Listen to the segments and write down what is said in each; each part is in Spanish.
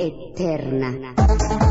eterna.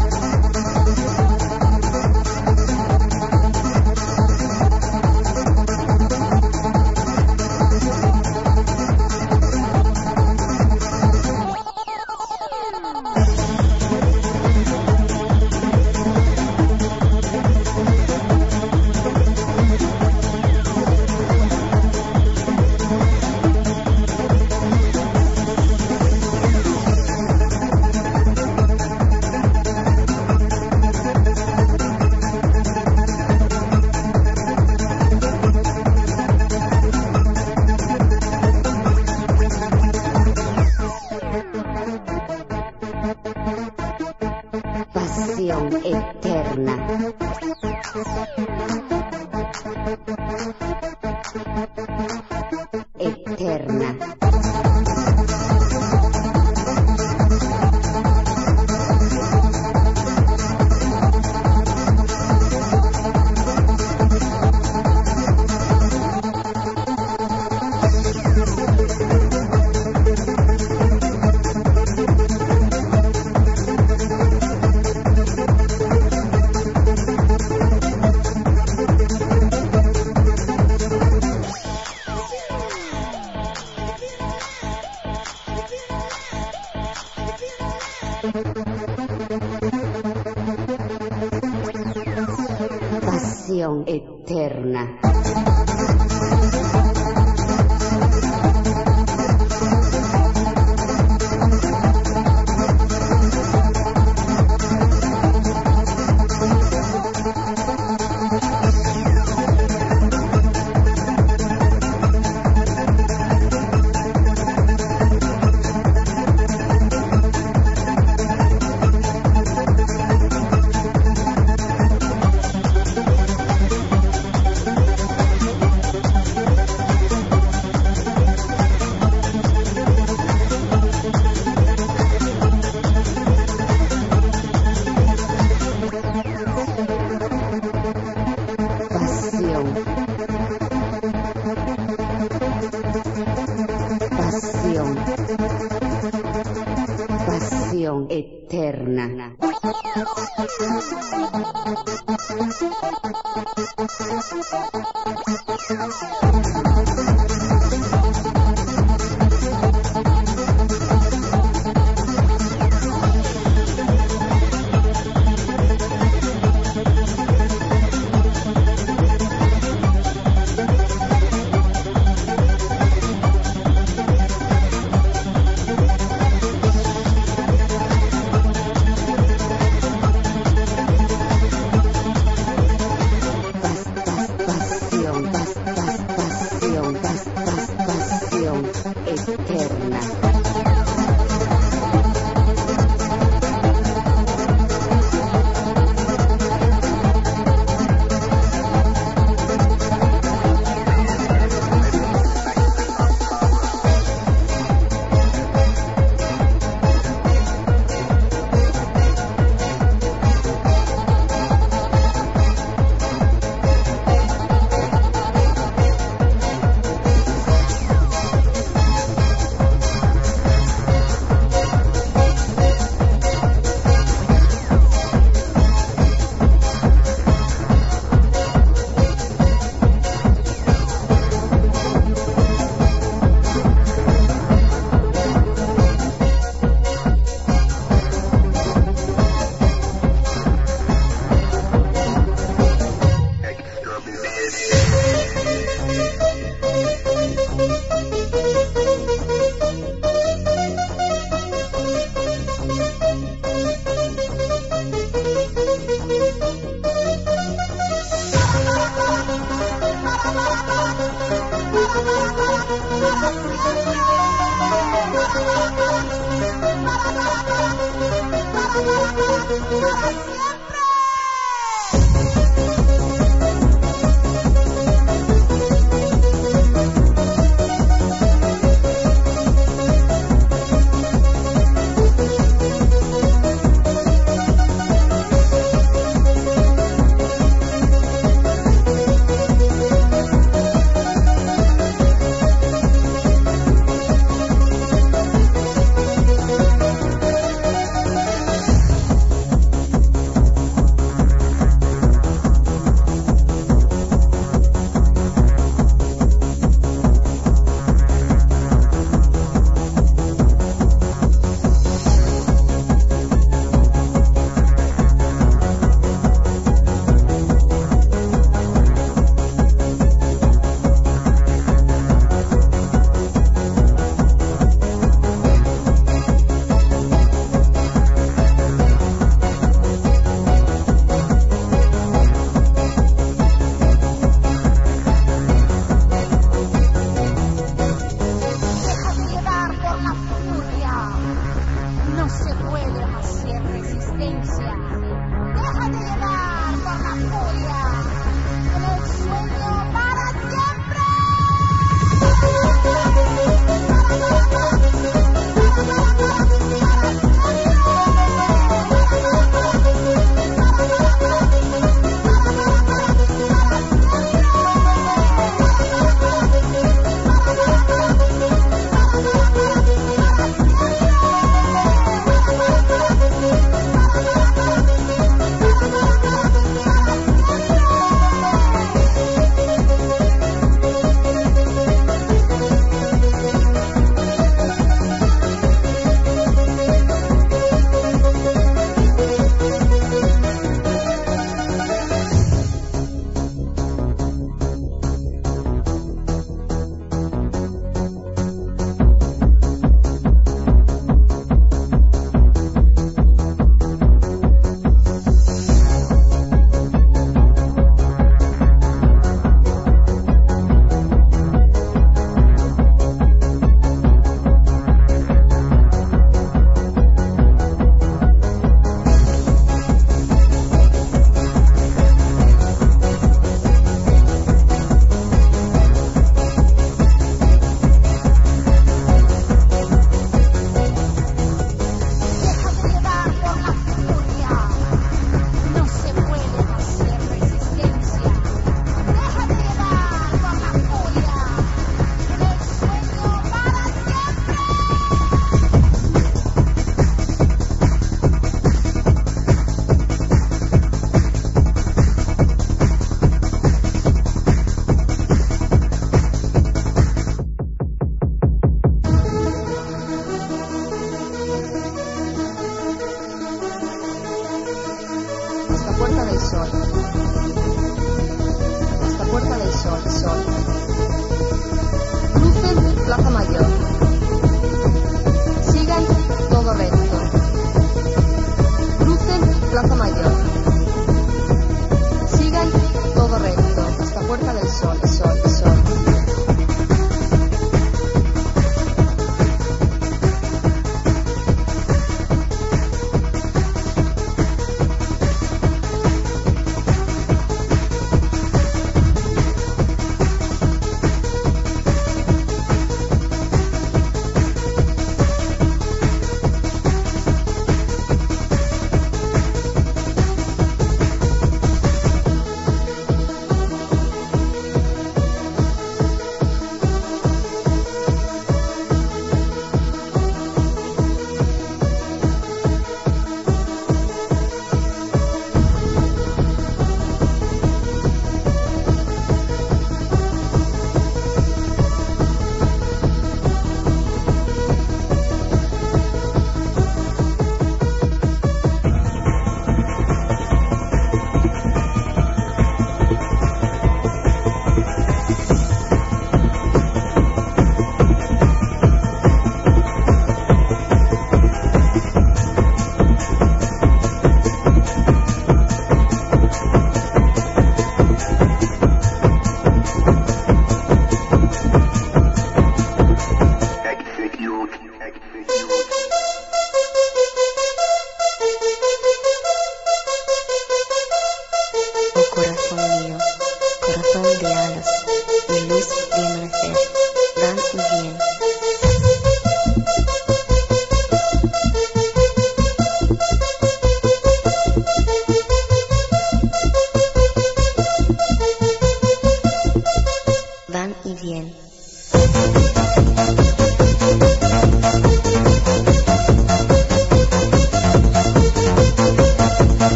Música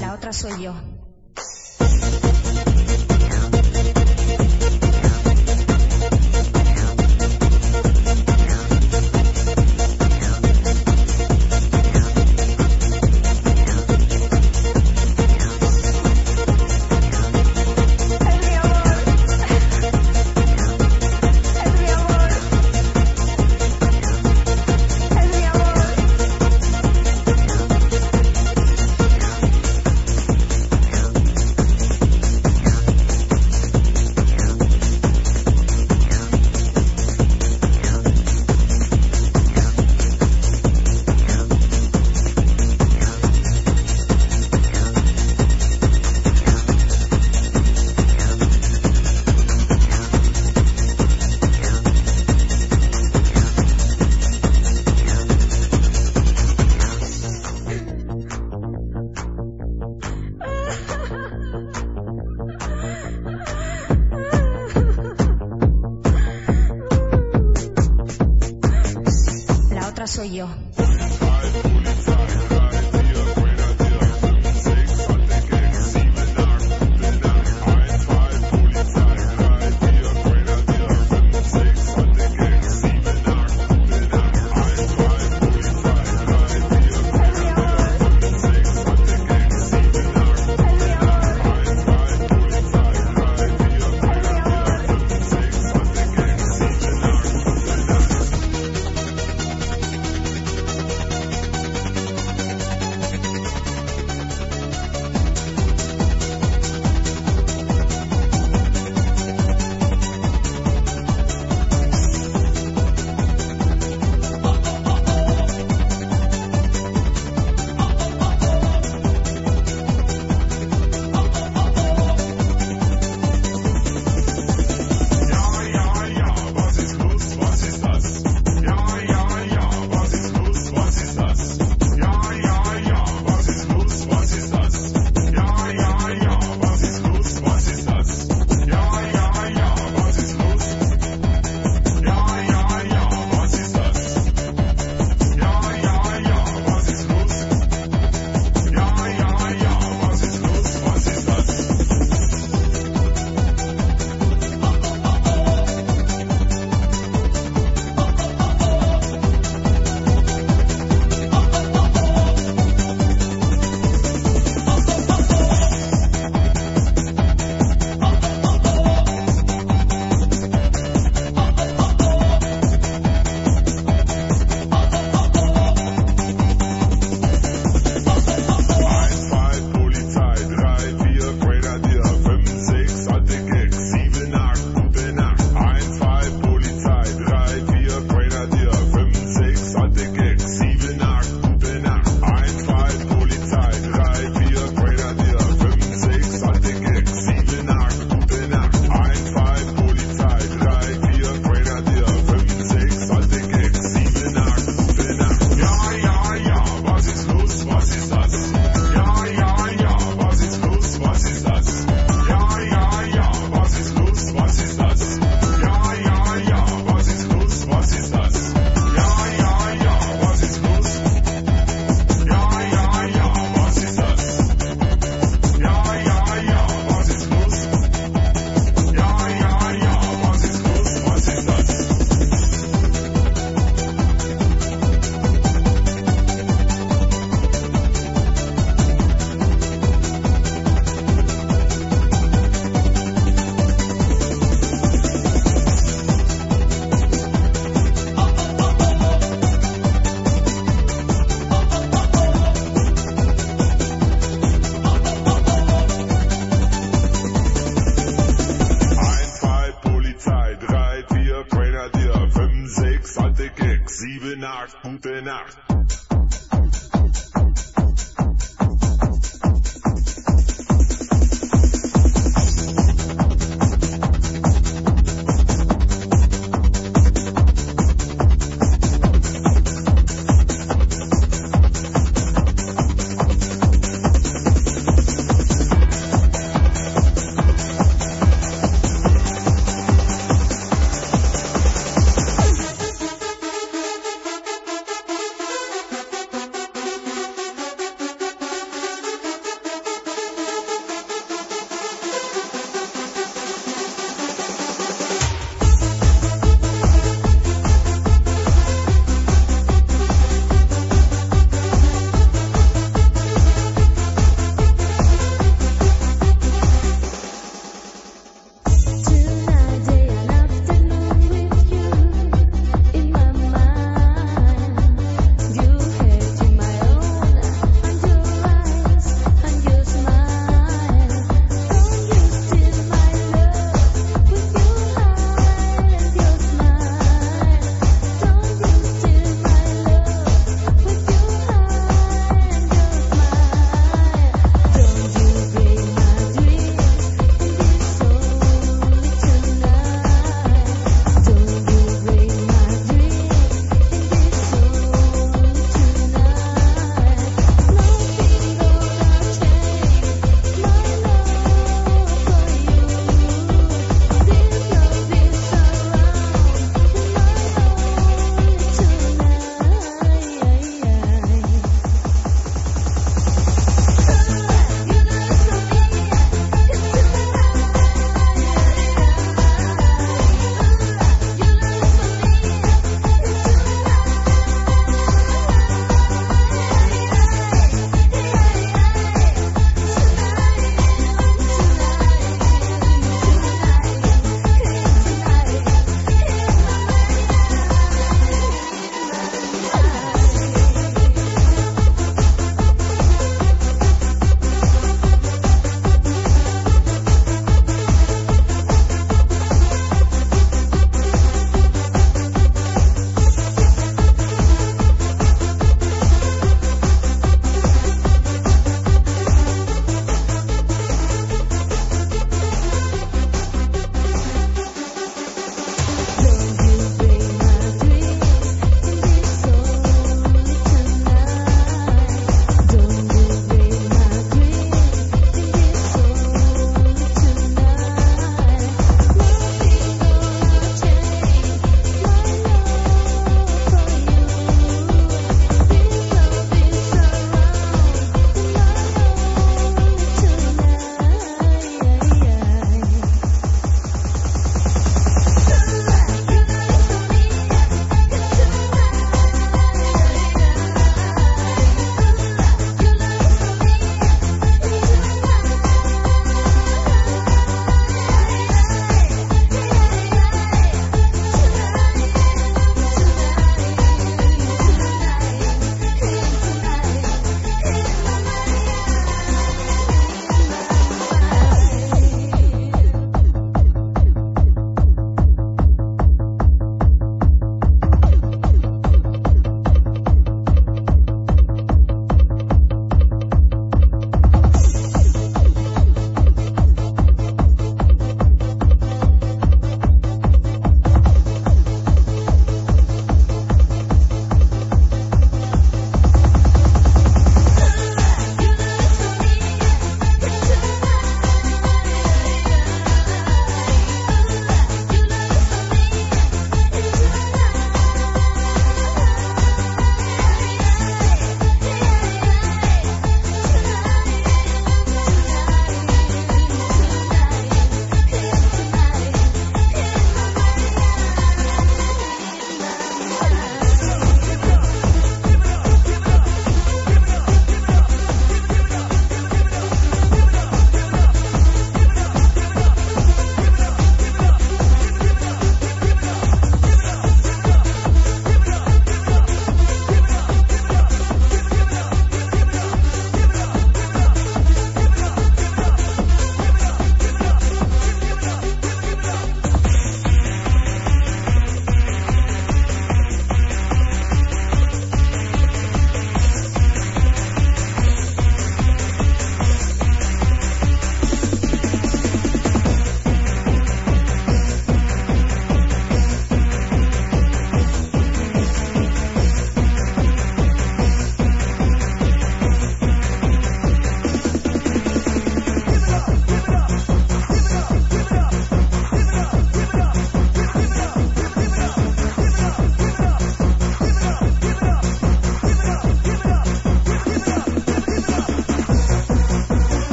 La otra soy yo. sechs, sieben, acht, gute Nacht.